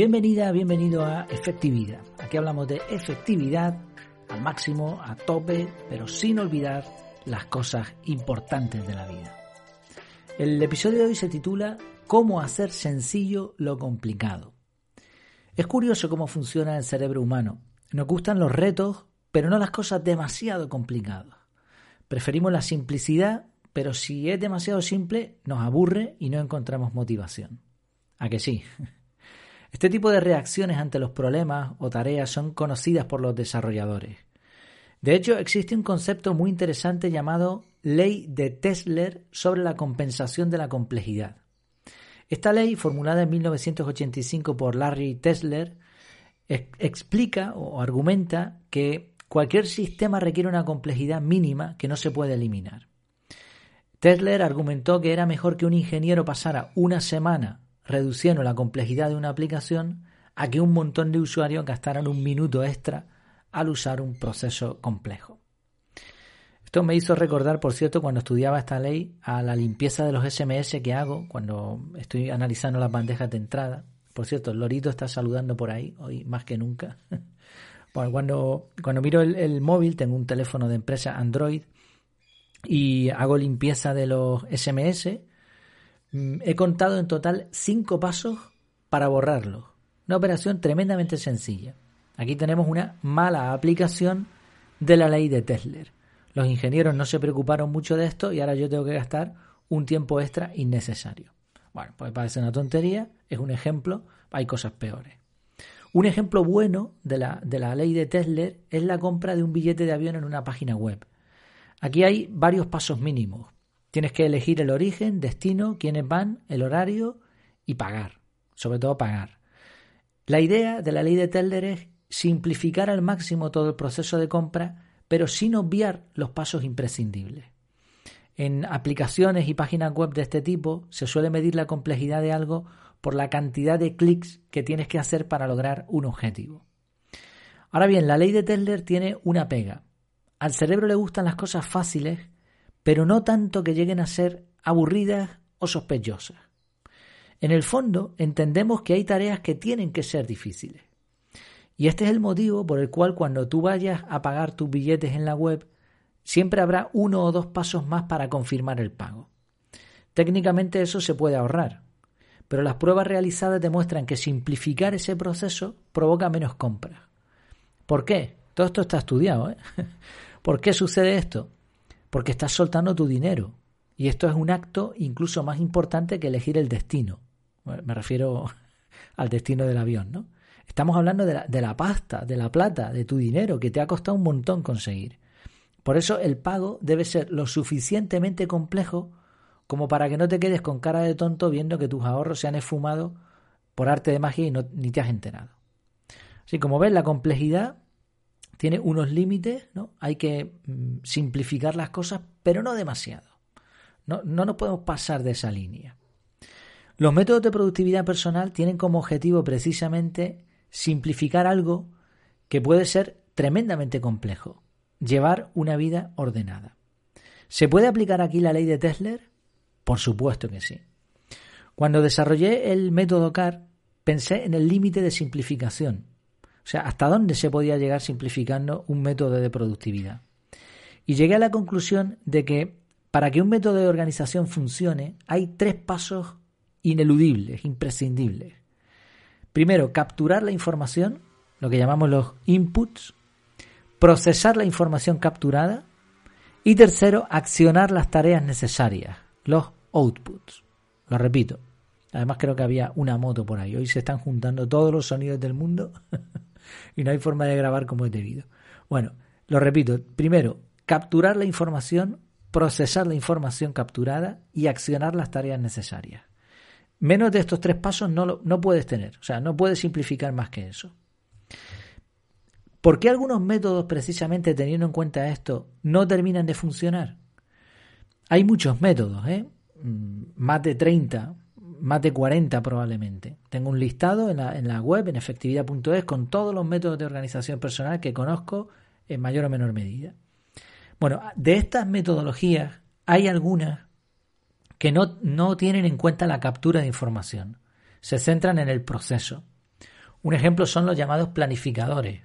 Bienvenida, bienvenido a Efectividad. Aquí hablamos de efectividad al máximo, a tope, pero sin olvidar las cosas importantes de la vida. El episodio de hoy se titula Cómo hacer sencillo lo complicado. Es curioso cómo funciona el cerebro humano. Nos gustan los retos, pero no las cosas demasiado complicadas. Preferimos la simplicidad, pero si es demasiado simple, nos aburre y no encontramos motivación. ¿A que sí? Este tipo de reacciones ante los problemas o tareas son conocidas por los desarrolladores. De hecho, existe un concepto muy interesante llamado ley de Tesler sobre la compensación de la complejidad. Esta ley, formulada en 1985 por Larry Tesler, explica o argumenta que cualquier sistema requiere una complejidad mínima que no se puede eliminar. Tesler argumentó que era mejor que un ingeniero pasara una semana reduciendo la complejidad de una aplicación a que un montón de usuarios gastaran un minuto extra al usar un proceso complejo. Esto me hizo recordar, por cierto, cuando estudiaba esta ley, a la limpieza de los SMS que hago cuando estoy analizando las bandejas de entrada. Por cierto, Lorito está saludando por ahí, hoy más que nunca. cuando, cuando miro el, móvil, tengo un teléfono de empresa Android y hago limpieza de los SMS he contado en total cinco pasos para borrarlo. Una operación tremendamente sencilla. Aquí tenemos una mala aplicación de la ley de Tesler. Los ingenieros no se preocuparon mucho de esto y ahora yo tengo que gastar un tiempo extra innecesario. Bueno, pues parece una tontería, es un ejemplo, hay cosas peores. Un ejemplo bueno de la, de la ley de Tesler es la compra de un billete de avión en una página web. Aquí hay varios pasos mínimos. Tienes que elegir el origen, destino, quiénes van, el horario y pagar. Sobre todo pagar. La idea de la ley de Teller es simplificar al máximo todo el proceso de compra, pero sin obviar los pasos imprescindibles. En aplicaciones y páginas web de este tipo se suele medir la complejidad de algo por la cantidad de clics que tienes que hacer para lograr un objetivo. Ahora bien, la ley de Teller tiene una pega. Al cerebro le gustan las cosas fáciles pero no tanto que lleguen a ser aburridas o sospechosas. En el fondo, entendemos que hay tareas que tienen que ser difíciles. Y este es el motivo por el cual cuando tú vayas a pagar tus billetes en la web, siempre habrá uno o dos pasos más para confirmar el pago. Técnicamente eso se puede ahorrar, pero las pruebas realizadas demuestran que simplificar ese proceso provoca menos compras. ¿Por qué? Todo esto está estudiado. ¿eh? ¿Por qué sucede esto? Porque estás soltando tu dinero. Y esto es un acto incluso más importante que elegir el destino. Me refiero al destino del avión, ¿no? Estamos hablando de la, de la pasta, de la plata, de tu dinero, que te ha costado un montón conseguir. Por eso el pago debe ser lo suficientemente complejo como para que no te quedes con cara de tonto viendo que tus ahorros se han esfumado por arte de magia y no, ni te has enterado. Así como ves, la complejidad tiene unos límites, ¿no? Hay que mm, simplificar las cosas, pero no demasiado. No, no nos podemos pasar de esa línea. Los métodos de productividad personal tienen como objetivo precisamente simplificar algo que puede ser tremendamente complejo, llevar una vida ordenada. ¿Se puede aplicar aquí la ley de Tesler? Por supuesto que sí. Cuando desarrollé el método CAR, pensé en el límite de simplificación sea, hasta dónde se podía llegar simplificando un método de productividad. Y llegué a la conclusión de que para que un método de organización funcione hay tres pasos ineludibles, imprescindibles. Primero, capturar la información, lo que llamamos los inputs, procesar la información capturada y tercero, accionar las tareas necesarias, los outputs. Lo repito. Además creo que había una moto por ahí. Hoy se están juntando todos los sonidos del mundo y no hay forma de grabar como es debido. Bueno, lo repito. Primero, capturar la información, procesar la información capturada y accionar las tareas necesarias. Menos de estos tres pasos no, no puedes tener. O sea, no puedes simplificar más que eso. ¿Por qué algunos métodos, precisamente teniendo en cuenta esto, no terminan de funcionar? Hay muchos métodos, ¿eh? Mm, más de 30 más de 40 probablemente. Tengo un listado en la, en la web, en efectividad.es, con todos los métodos de organización personal que conozco en mayor o menor medida. Bueno, de estas metodologías hay algunas que no, no tienen en cuenta la captura de información. Se centran en el proceso. Un ejemplo son los llamados planificadores.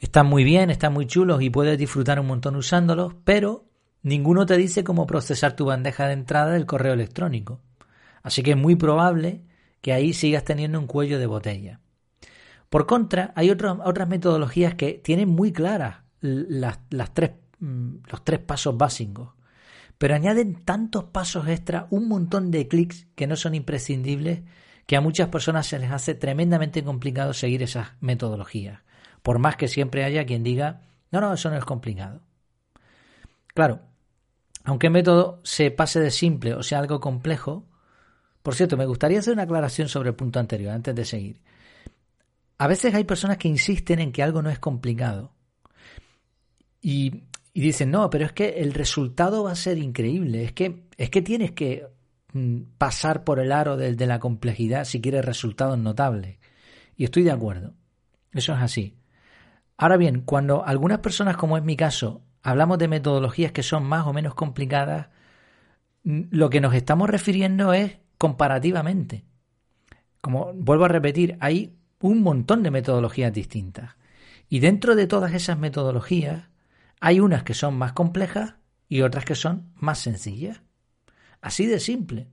Están muy bien, están muy chulos y puedes disfrutar un montón usándolos, pero ninguno te dice cómo procesar tu bandeja de entrada del correo electrónico. Así que es muy probable que ahí sigas teniendo un cuello de botella. Por contra, hay otras metodologías que tienen muy claras las, tres, mm, los tres pasos básicos, pero añaden tantos pasos extra, un montón de clics que no son imprescindibles, que a muchas personas se les hace tremendamente complicado seguir esas metodologías, por más que siempre haya quien diga, no, no, eso no es complicado. Claro, aunque el método se pase de simple o sea algo complejo, por cierto, me gustaría hacer una aclaración sobre el punto anterior, antes de seguir. A veces hay personas que insisten en que algo no es complicado. Y, dicen, no, pero es que el resultado va a ser increíble. Es que, es que tienes que mm, pasar por el aro de, de la complejidad si quieres resultados notables. Y estoy de acuerdo. Eso es así. Ahora bien, cuando algunas personas, como es mi caso, hablamos de metodologías que son más o menos complicadas, mm, lo que nos estamos refiriendo es comparativamente. Como vuelvo a repetir, hay un montón de metodologías distintas. Y dentro de todas esas metodologías hay unas que son más complejas y otras que son más sencillas. Así de simple.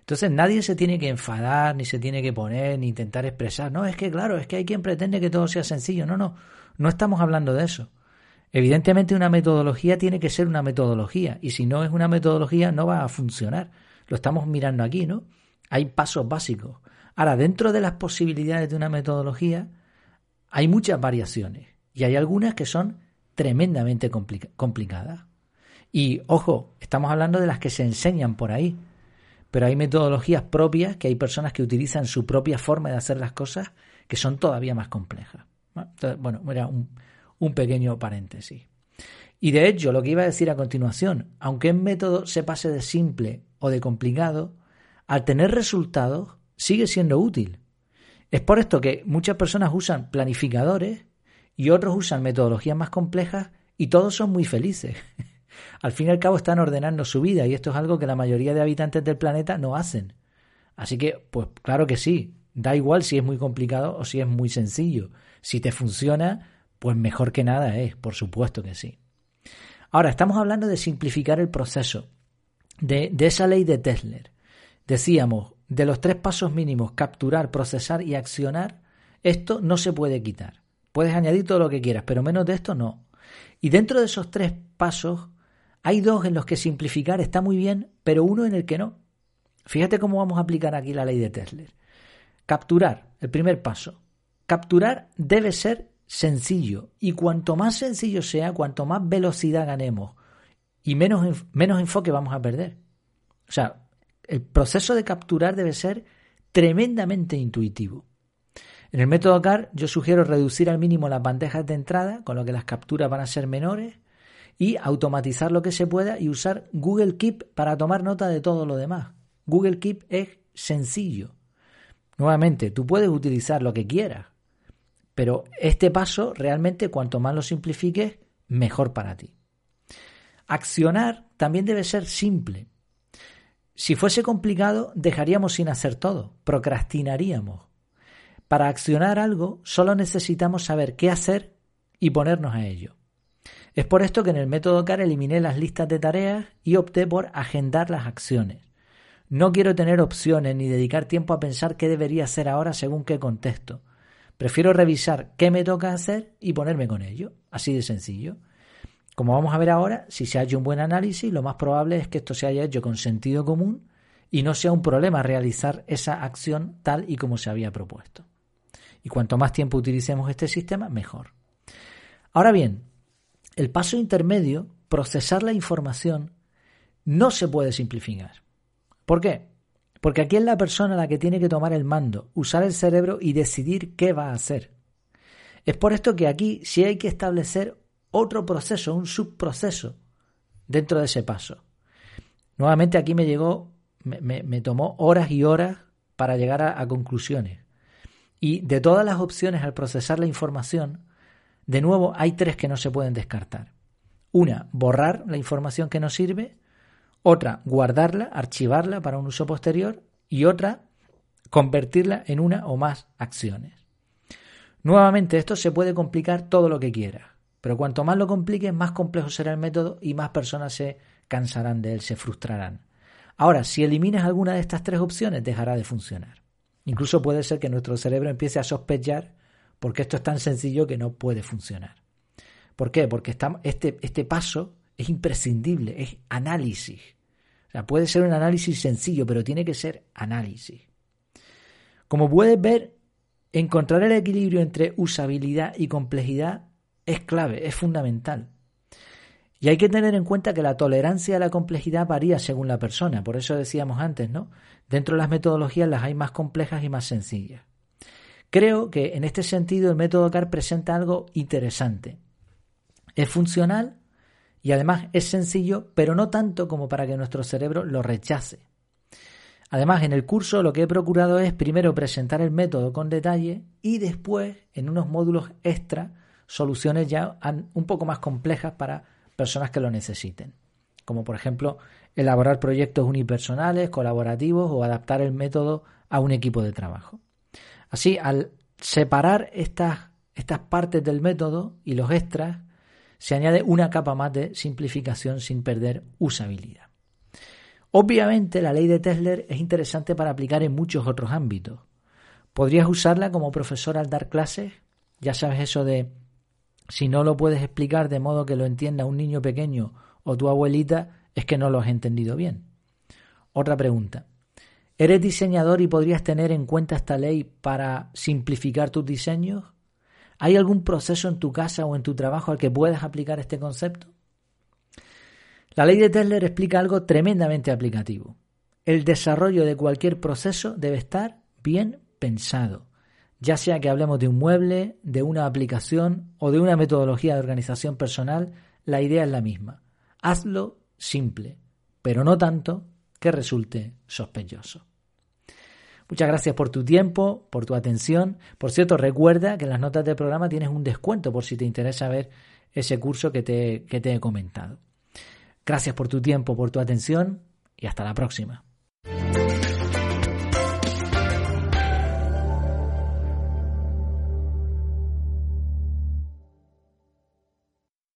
Entonces nadie se tiene que enfadar, ni se tiene que poner, ni intentar expresar. No, es que claro, es que hay quien pretende que todo sea sencillo. No, no, no estamos hablando de eso. Evidentemente una metodología tiene que ser una metodología y si no es una metodología no va a funcionar. Lo estamos mirando aquí, ¿no? Hay pasos básicos. Ahora, dentro de las posibilidades de una metodología, hay muchas variaciones y hay algunas que son tremendamente complicadas. Y ojo, estamos hablando de las que se enseñan por ahí, pero hay metodologías propias que hay personas que utilizan su propia forma de hacer las cosas que son todavía más complejas. bueno, era un, pequeño paréntesis. Y de hecho, lo que iba a decir a continuación, aunque un método se pase de simple o de complicado, al tener resultados sigue siendo útil. Es por esto que muchas personas usan planificadores y otros usan metodologías más complejas y todos son muy felices. al fin y al cabo están ordenando su vida y esto es algo que la mayoría de habitantes del planeta no hacen. Así que, pues claro que sí, da igual si es muy complicado o si es muy sencillo. Si te funciona, pues mejor que nada es, por supuesto que sí. Ahora, estamos hablando de simplificar el proceso, de, de esa ley de Tesla. Decíamos, de los tres pasos mínimos, capturar, procesar y accionar, esto no se puede quitar. Puedes añadir todo lo que quieras, pero menos de esto no. Y dentro de esos tres pasos, hay dos en los que simplificar está muy bien, pero uno en el que no. Fíjate cómo vamos a aplicar aquí la ley de Tesla. Capturar, el primer paso. Capturar debe ser sencillo y cuanto más sencillo sea, cuanto más velocidad ganemos y menos, menos enfoque vamos a perder. O sea, el proceso de capturar debe ser tremendamente intuitivo. En el método CAR yo sugiero reducir al mínimo las bandejas de entrada, con lo que las capturas van a ser menores, y automatizar lo que se pueda y usar Google Keep para tomar nota de todo lo demás. Google Keep es sencillo. Nuevamente, tú puedes utilizar lo que quieras, pero este paso realmente cuanto más lo simplifiques, mejor para ti. Accionar también debe ser simple. Si fuese complicado, dejaríamos sin hacer todo, procrastinaríamos. Para accionar algo, solo necesitamos saber qué hacer y ponernos a ello. Es por esto que en el método CAR eliminé las listas de tareas y opté por agendar las acciones. No quiero tener opciones ni dedicar tiempo a pensar qué debería hacer ahora según qué contexto. Prefiero revisar qué me toca hacer y ponerme con ello. Así de sencillo. Como vamos a ver ahora, si se ha hecho un buen análisis, lo más probable es que esto se haya hecho con sentido común y no sea un problema realizar esa acción tal y como se había propuesto. Y cuanto más tiempo utilicemos este sistema, mejor. Ahora bien, el paso intermedio, procesar la información, no se puede simplificar. ¿Por qué? Porque aquí es la persona la que tiene que tomar el mando, usar el cerebro y decidir qué va a hacer. Es por esto que aquí sí hay que establecer otro proceso, un subproceso dentro de ese paso. Nuevamente aquí me llegó, me, tomó horas y horas para llegar a, conclusiones. Y de todas las opciones al procesar la información, de nuevo hay tres que no se pueden descartar. Una, borrar la información que nos sirve. Otra, guardarla, archivarla para un uso posterior. Y otra, convertirla en una o más acciones. Nuevamente, esto se puede complicar todo lo que quieras, pero cuanto más lo compliques, más complejo será el método y más personas se cansarán de él, se frustrarán. Ahora, si eliminas alguna de estas tres opciones, dejará de funcionar. Incluso puede ser que nuestro cerebro empiece a sospechar porque esto es tan sencillo que no puede funcionar. ¿Por qué? Porque este, este paso es imprescindible, es análisis. O sea, puede ser un análisis sencillo, pero tiene que ser análisis. Como puedes ver, encontrar el equilibrio entre usabilidad y complejidad es clave, es fundamental. Y hay que tener en cuenta que la tolerancia a la complejidad varía según la persona, por eso decíamos antes, ¿no? Dentro de las metodologías las hay más complejas y más sencillas. Creo que en este sentido el método CAR presenta algo interesante. Es funcional y además es sencillo, pero no tanto como para que nuestro cerebro lo rechace. Además, en el curso lo que he procurado es primero presentar el método con detalle y después, en unos módulos extra, soluciones ya un poco más complejas para personas que lo necesiten. Como por ejemplo, elaborar proyectos unipersonales, colaborativos o adaptar el método a un equipo de trabajo. Así, al separar estas, estas partes del método y los extras, se añade una capa más de simplificación sin perder usabilidad. Obviamente la ley de Tesla es interesante para aplicar en muchos otros ámbitos. Podrías usarla como profesor al dar clases. Ya sabes eso de si no lo puedes explicar de modo que lo entienda un niño pequeño o tu abuelita, es que no lo has entendido bien. Otra pregunta. ¿Eres diseñador y podrías tener en cuenta esta ley para simplificar tus diseños? ¿Hay algún proceso en tu casa o en tu trabajo al que puedas aplicar este concepto? La ley de Tesler explica algo tremendamente aplicativo. El desarrollo de cualquier proceso debe estar bien pensado, ya sea que hablemos de un mueble, de una aplicación o de una metodología de organización personal, la idea es la misma. Hazlo simple, pero no tanto que resulte sospechoso. Muchas gracias por tu tiempo, por tu atención. Por cierto, recuerda que en las notas del programa tienes un descuento por si te interesa ver ese curso que te, que te he comentado. Gracias por tu tiempo, por tu atención y hasta la próxima.